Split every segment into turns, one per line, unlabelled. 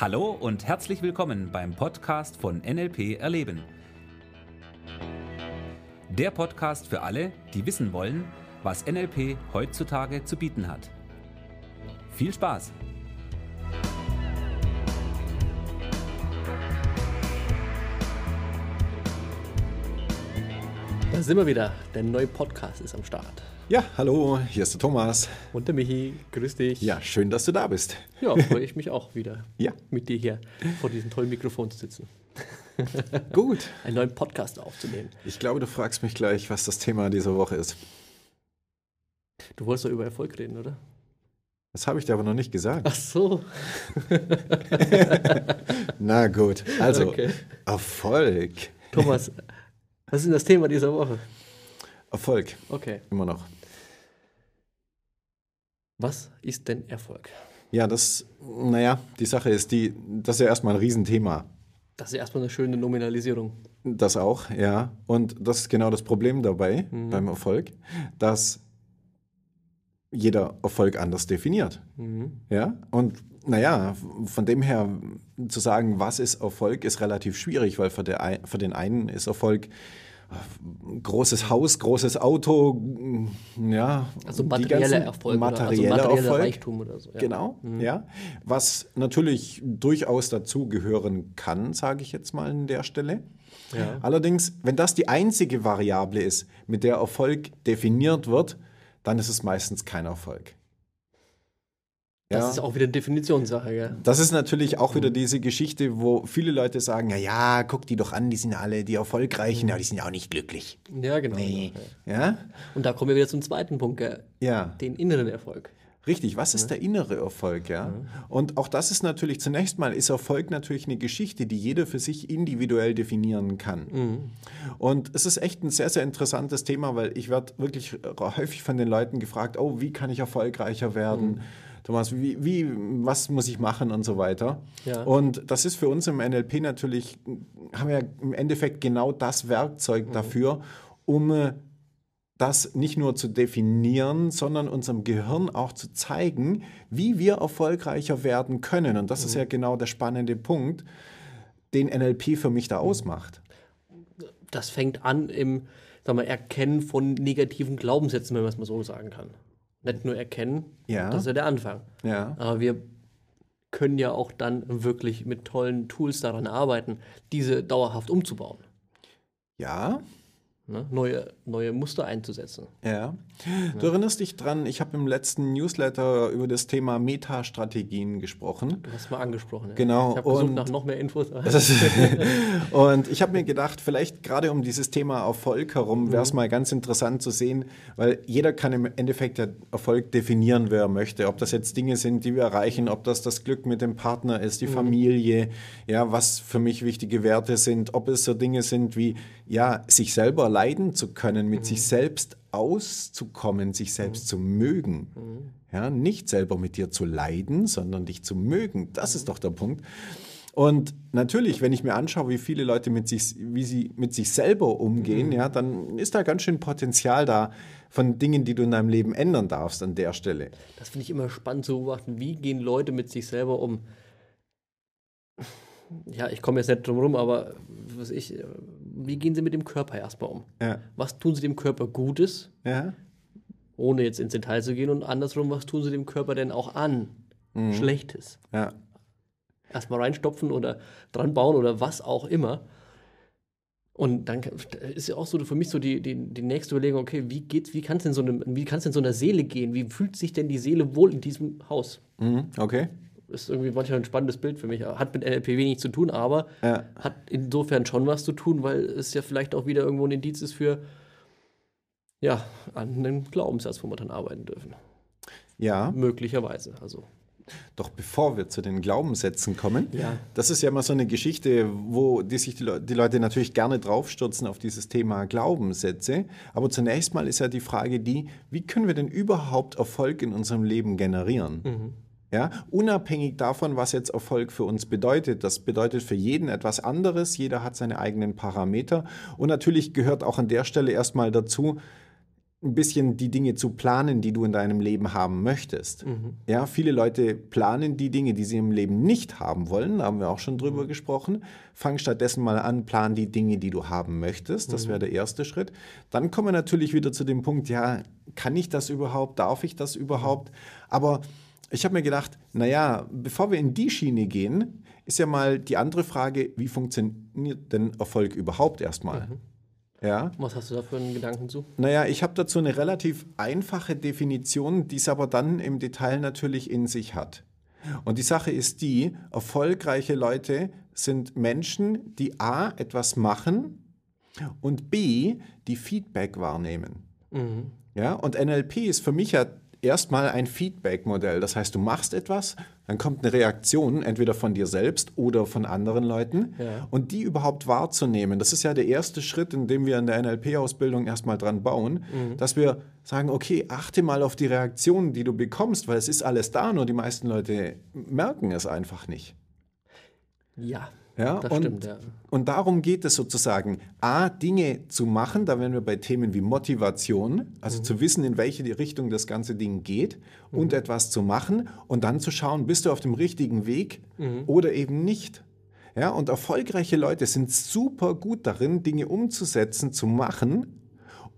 Hallo und herzlich willkommen beim Podcast von NLP Erleben. Der Podcast für alle, die wissen wollen, was NLP heutzutage zu bieten hat. Viel Spaß!
Da sind wir wieder. Der neue Podcast ist am Start.
Ja, hallo, hier ist der Thomas.
Und der Michi, grüß dich.
Ja, schön, dass du da bist.
Ja, freue ich mich auch wieder,
Ja.
mit dir hier vor diesem tollen Mikrofon zu sitzen.
Gut.
Einen neuen Podcast aufzunehmen.
Ich glaube, du fragst mich gleich, was das Thema dieser Woche ist.
Du wolltest doch über Erfolg reden, oder?
Das habe ich dir aber noch nicht gesagt.
Ach so.
Na gut, also
Okay.
Erfolg.
Thomas, was ist denn das Thema dieser Woche?
Erfolg,
Okay.
immer noch.
Was ist denn Erfolg?
Ja, das, naja, die Sache ist die, das ist ja erstmal ein Riesenthema.
Das ist erstmal eine schöne Nominalisierung.
Das auch, ja. Und das ist genau das Problem dabei beim Erfolg, dass jeder Erfolg anders definiert.
Mhm.
Ja, und naja, von dem her zu sagen, was ist Erfolg, ist relativ schwierig, weil für, der, für den einen ist Erfolg großes Haus, großes Auto, mm, ja.
Also materieller Erfolg. oder,
Materieller
also materieller
Erfolg.
Reichtum oder so. Ja.
Genau, ja. Was natürlich durchaus dazu gehören kann, sage ich jetzt mal an der Stelle.
Ja.
Allerdings, wenn das die einzige Variable ist, mit der Erfolg definiert wird, dann ist es meistens kein Erfolg.
Das
Ja.
ist auch wieder eine Definitionssache, ja.
Das ist natürlich auch wieder diese Geschichte, wo viele Leute sagen, ja, ja, guck die doch an, die sind alle die Erfolgreichen, aber die sind ja auch nicht glücklich.
Ja, genau.
Nee.
Ja. Und da kommen wir wieder zum zweiten Punkt, gell?
Ja,
den inneren Erfolg.
richtig. Was ist der innere Erfolg, ja? Und auch das ist natürlich, zunächst mal ist Erfolg natürlich eine Geschichte, die jeder für sich individuell definieren kann. Und es ist echt ein sehr, sehr interessantes Thema, weil ich werde wirklich häufig von den Leuten gefragt, oh, wie kann ich erfolgreicher werden? Thomas, wie, wie, was muss ich machen und so weiter.
Ja.
Und das ist für uns im NLP natürlich, haben wir im Endeffekt genau das Werkzeug dafür, um äh, das nicht nur zu definieren, sondern unserem Gehirn auch zu zeigen, wie wir erfolgreicher werden können. Und das ist ja genau der spannende Punkt, den NLP für mich da ausmacht.
das fängt an im sag mal, Erkennen von negativen Glaubenssätzen, wenn man es mal so sagen kann. Nicht nur erkennen,
Ja.
das ist ja der Anfang.
Ja,
Aber wir können ja auch dann wirklich mit tollen Tools daran arbeiten, diese dauerhaft umzubauen.
ja,
Ne? Neue, neue Muster einzusetzen.
ja. Du erinnerst dich dran, ich habe im letzten Newsletter über das Thema Metastrategien gesprochen.
Du hast mal angesprochen. Ja.
Genau,
Ich habe gesucht
und-
nach noch mehr Infos.
und ich habe mir gedacht, vielleicht gerade um dieses Thema Erfolg herum wäre es mal ganz interessant zu sehen, weil jeder kann im Endeffekt Erfolg definieren, wer er möchte. Ob das jetzt Dinge sind, die wir erreichen, ob das das Glück mit dem Partner ist, die Familie, ja, was für mich wichtige Werte sind, ob es so Dinge sind wie, ja, sich selber leiden zu können, mit sich selbst auszukommen, sich selbst zu mögen. Ja, nicht selber mit dir zu leiden, sondern dich zu mögen. Das ist doch der Punkt. Und natürlich, wenn ich mir anschaue, wie viele Leute mit sich, wie sie mit sich selber umgehen, ja, dann ist da ganz schön Potenzial da von Dingen, die du in deinem Leben ändern darfst an der Stelle.
Das finde ich immer spannend zu beobachten. Wie gehen Leute mit sich selber um? Ja, ich komme jetzt nicht drum rum, aber was ich, wie gehen sie mit dem Körper erstmal um?
Ja,
Was tun sie dem Körper Gutes,
ja,
ohne jetzt ins Detail zu gehen? Und andersrum, was tun sie dem Körper denn auch an? Schlechtes.
ja,
Erstmal reinstopfen oder dran bauen oder was auch immer. Und dann ist ja auch so für mich so die, die, die nächste Überlegung, okay, wie geht's, wie kann es denn so einem, wie kann es denn so einer Seele gehen? Wie fühlt sich denn die Seele wohl in diesem Haus?
mhm, okay,
ist irgendwie manchmal ein spannendes Bild für mich. Hat mit NLP wenig zu tun, aber
Ja.
hat insofern schon was zu tun, weil es ja vielleicht auch wieder irgendwo ein Indiz ist für ja, an einem Glaubenssatz, wo wir dran arbeiten dürfen.
ja.
Möglicherweise. Also.
Doch bevor wir zu den Glaubenssätzen kommen,
Ja.
das ist ja immer so eine Geschichte, wo die sich die, Leu- die Leute natürlich gerne draufstürzen auf dieses Thema Glaubenssätze. Aber zunächst mal ist ja die Frage die, wie können wir denn überhaupt Erfolg in unserem Leben generieren? Ja, unabhängig davon, was jetzt Erfolg für uns bedeutet. Das bedeutet für jeden etwas anderes. Jeder hat seine eigenen Parameter. Und natürlich gehört auch an der Stelle erstmal dazu, ein bisschen die Dinge zu planen, die du in deinem Leben haben möchtest. Ja, viele Leute planen die Dinge, die sie im Leben nicht haben wollen, da haben wir auch schon drüber gesprochen. Fang stattdessen mal an, plan die Dinge, die du haben möchtest. Das wäre der erste Schritt. Dann kommen wir natürlich wieder zu dem Punkt, ja, kann ich das überhaupt? Darf ich das überhaupt? Aber ich habe mir gedacht, naja, bevor wir in die Schiene gehen, ist ja mal die andere Frage, wie funktioniert denn Erfolg überhaupt erstmal? Ja.
Was hast du da für einen Gedanken zu?
Naja, ich habe dazu eine relativ einfache Definition, die es aber dann im Detail natürlich in sich hat. Und die Sache ist die, erfolgreiche Leute sind Menschen, die A, etwas machen und B, die Feedback wahrnehmen. Ja, und NLP ist für mich ja erstmal ein Feedback-Modell. Das heißt, du machst etwas, dann kommt eine Reaktion, entweder von dir selbst oder von anderen Leuten.
Ja.
Und die überhaupt wahrzunehmen, das ist ja der erste Schritt, in dem wir in der NLP-Ausbildung erstmal dran bauen, dass wir sagen, okay, achte mal auf die Reaktionen, die du bekommst, weil es ist alles da, nur die meisten Leute merken es einfach nicht.
Ja,
Ja,
das
und,
stimmt, ja.
und darum geht es sozusagen, A, Dinge zu machen, da wären wir bei Themen wie Motivation, also zu wissen, in welche Richtung das ganze Ding geht und etwas zu machen und dann zu schauen, bist du auf dem richtigen Weg oder eben nicht. Ja, und erfolgreiche Leute sind super gut darin, Dinge umzusetzen, zu machen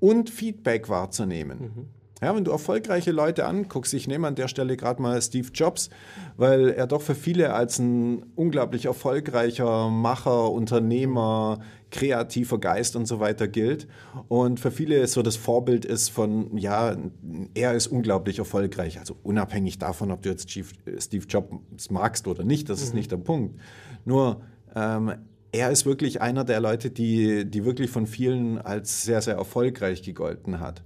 und Feedback wahrzunehmen. Ja, wenn du erfolgreiche Leute anguckst, ich nehme an der Stelle gerade mal Steve Jobs, weil er doch für viele als ein unglaublich erfolgreicher Macher, Unternehmer, kreativer Geist und so weiter gilt. Und für viele so das Vorbild ist von, ja, er ist unglaublich erfolgreich. Also unabhängig davon, ob du jetzt Chief- Steve Jobs magst oder nicht, das ist nicht der Punkt. Nur, ähm, er ist wirklich einer der Leute, die, die wirklich von vielen als sehr, sehr erfolgreich gegolten hat.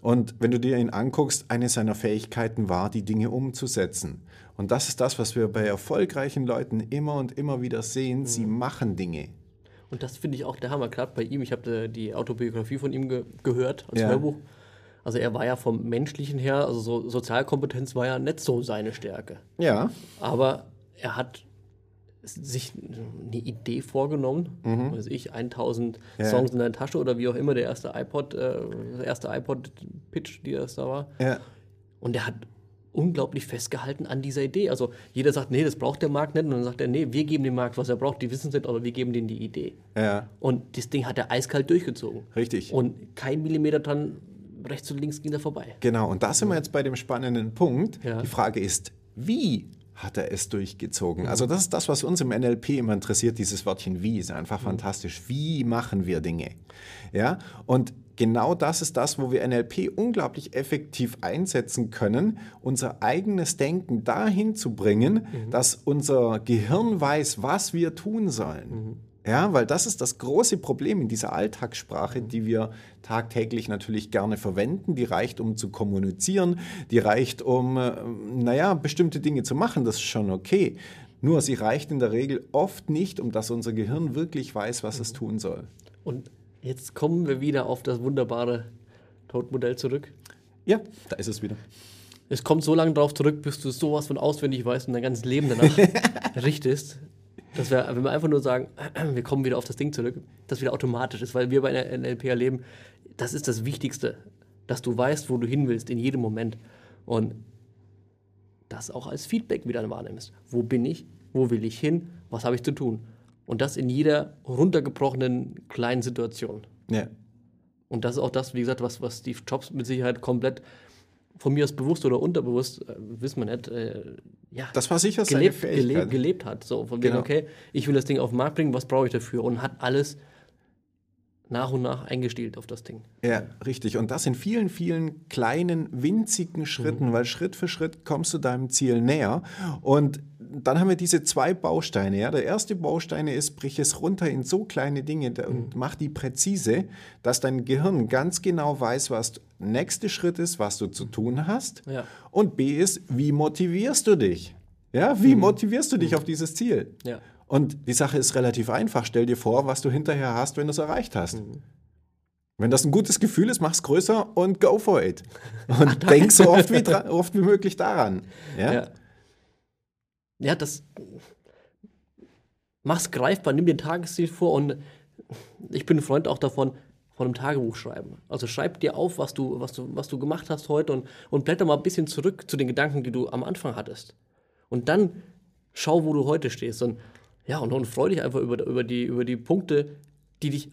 Und wenn du dir ihn anguckst, eine seiner Fähigkeiten war, die Dinge umzusetzen. Und das ist das, was wir bei erfolgreichen Leuten immer und immer wieder sehen. Sie machen Dinge.
Und das finde ich auch der Hammer, gerade bei ihm. Ich habe die Autobiografie von ihm ge gehört als
Ja.
Hörbuch. Also er war ja vom Menschlichen her, also so Sozialkompetenz war ja nicht so seine Stärke.
Ja,
Aber er hat sich eine Idee vorgenommen, weiß ich, 1000
Ja.
Songs in der Tasche oder wie auch immer der erste iPod, äh, der erste iPod-Pitch, die das da war.
ja,
Und er hat unglaublich festgehalten an dieser Idee. Also jeder sagt, nee, das braucht der Markt nicht. Und dann sagt er, nee, wir geben dem Markt, was er braucht. Die wissen es nicht, aber wir geben denen die Idee.
ja,
Und das Ding hat er eiskalt durchgezogen.
richtig.
Und kein Millimeter dran rechts und links ging er vorbei.
Genau, und da sind wir jetzt bei dem spannenden Punkt.
Ja.
Die Frage ist, wie hat er es durchgezogen? Also das ist das, was uns im NLP immer interessiert, dieses Wörtchen wie, ist einfach fantastisch. Wie machen wir Dinge? Ja, und genau das ist das, wo wir NLP unglaublich effektiv einsetzen können, unser eigenes Denken dahin zu bringen, dass unser Gehirn weiß, was wir tun sollen. Ja, weil das ist das große Problem in dieser Alltagssprache, die wir tagtäglich natürlich gerne verwenden. Die reicht, um zu kommunizieren, die reicht, um, äh, naja, bestimmte Dinge zu machen. Das ist schon okay. Nur sie reicht in der Regel oft nicht, um dass unser Gehirn wirklich weiß, was es tun soll.
Und jetzt kommen wir wieder auf das wunderbare Todmodell zurück.
Ja, da ist es wieder.
Es kommt so lange drauf zurück, bis du sowas von auswendig weißt und dein ganzes Leben danach richtest. Dass wir, wenn wir einfach nur sagen, wir kommen wieder auf das Ding zurück, das wieder automatisch ist, weil wir bei der NLP erleben, das ist das Wichtigste, dass du weißt, wo du hin willst in jedem Moment. Und das auch als Feedback wieder wahrnimmst. Wo bin ich? Wo will ich hin? Was habe ich zu tun? Und das in jeder runtergebrochenen kleinen Situation.
Ja,
Und das ist auch das, wie gesagt, was, was Steve Jobs mit Sicherheit komplett von mir aus bewusst oder unterbewusst, äh, wissen wir nicht, äh, ja,
das war sicher seine
gelebt,
Fähigkeit.
gelebt, gelebt hat. So, von wegen,
Genau.
okay, ich will das Ding auf den Markt bringen, was brauche ich dafür? Und hat alles nach und nach eingestielt auf das Ding.
Ja, richtig. Und das in vielen, vielen kleinen, winzigen Schritten, weil Schritt für Schritt kommst du deinem Ziel näher. Und dann haben wir diese zwei Bausteine. Ja. Der erste Baustein ist, brich es runter in so kleine Dinge und mach die präzise, dass dein Gehirn ganz genau weiß, was der nächste Schritt ist, was du zu tun hast.
Ja.
Und B ist, wie motivierst du dich? Ja, wie motivierst du dich auf dieses Ziel?
Ja.
Und die Sache ist relativ einfach. Stell dir vor, was du hinterher hast, wenn du es erreicht hast.
Mhm.
Wenn das ein gutes Gefühl ist, mach's größer und go for it. Und denk so oft wie, oft wie möglich daran. Ja?
Ja. Ja, das. Mach's greifbar, nimm dir ein Tagesziel vor und ich bin ein Freund auch davon, von einem Tagebuch schreiben. Also schreib dir auf, was du, was du, was du gemacht hast heute und, und blätter mal ein bisschen zurück zu den Gedanken, die du am Anfang hattest. Und dann schau, wo du heute stehst. Und ja, und, und freu dich einfach über, über, die, über die Punkte, die dich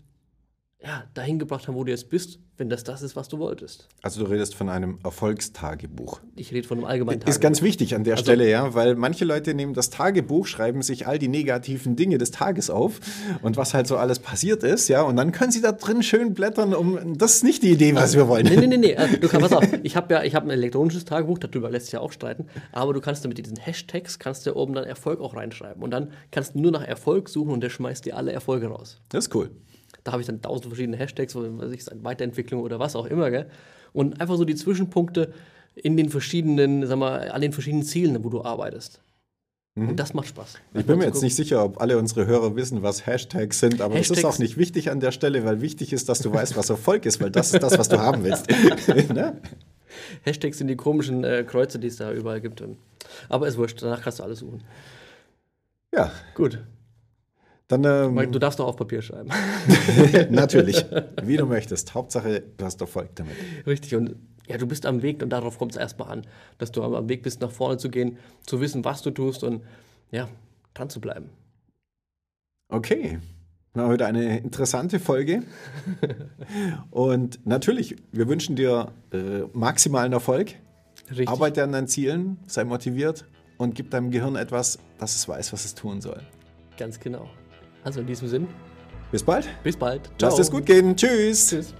ja, dahin gebracht haben, wo du jetzt bist, wenn das das ist, was du wolltest.
Also du redest von einem Erfolgstagebuch.
Ich rede von einem allgemeinen Tagebuch.
Ist ganz wichtig an der also, Stelle, ja, weil manche Leute nehmen das Tagebuch, schreiben sich all die negativen Dinge des Tages auf und was halt so alles passiert ist, ja, und dann können sie da drin schön blättern, um das ist nicht die Idee, was wir wollen.
Nee, nee, nee, nee. Also, du kannst, pass auf, ich habe ja ich habe ein elektronisches Tagebuch, darüber lässt sich ja auch streiten, aber du kannst mit diesen Hashtags kannst du oben dann Erfolg auch reinschreiben und dann kannst du nur nach Erfolg suchen und der schmeißt dir alle Erfolge raus.
Das ist cool.
Da habe ich dann tausend verschiedene Hashtags, weiß ich, Weiterentwicklung oder was auch immer, gell? Und einfach so die Zwischenpunkte in den verschiedenen, sag mal, an den verschiedenen Zielen, wo du arbeitest. Mhm. Und das macht Spaß.
Ich bin mir jetzt nicht sicher, ob alle unsere Hörer wissen, was Hashtags sind, aber Hashtags das ist auch nicht wichtig an der Stelle, weil wichtig ist, dass du weißt, was Erfolg ist, weil das ist das, was du haben willst.
ne? Hashtags sind die komischen äh, Kreuze, die es da überall gibt. Aber ist wurscht, danach kannst du alles suchen.
Ja.
Gut.
Dann, ähm,
du darfst doch auf Papier schreiben.
Natürlich, wie du möchtest. Hauptsache, du hast Erfolg damit.
Richtig, und ja, du bist am Weg und darauf kommt es erstmal an, dass du am Weg bist, nach vorne zu gehen, zu wissen, was du tust und ja, dran zu bleiben.
Okay, war heute eine interessante Folge. und natürlich, wir wünschen dir äh, maximalen Erfolg. Richtig. Arbeite an deinen Zielen, sei motiviert und gib deinem Gehirn etwas, dass es weiß, was es tun soll.
Ganz genau. Also in diesem Sinn.
Bis bald.
Bis bald.
Ciao. Lass es gut gehen. Tschüss. Tschüss.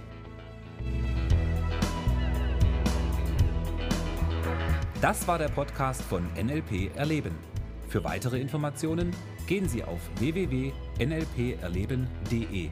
Das war der Podcast von NLP Erleben. Für weitere Informationen gehen Sie auf www.nlperleben.de.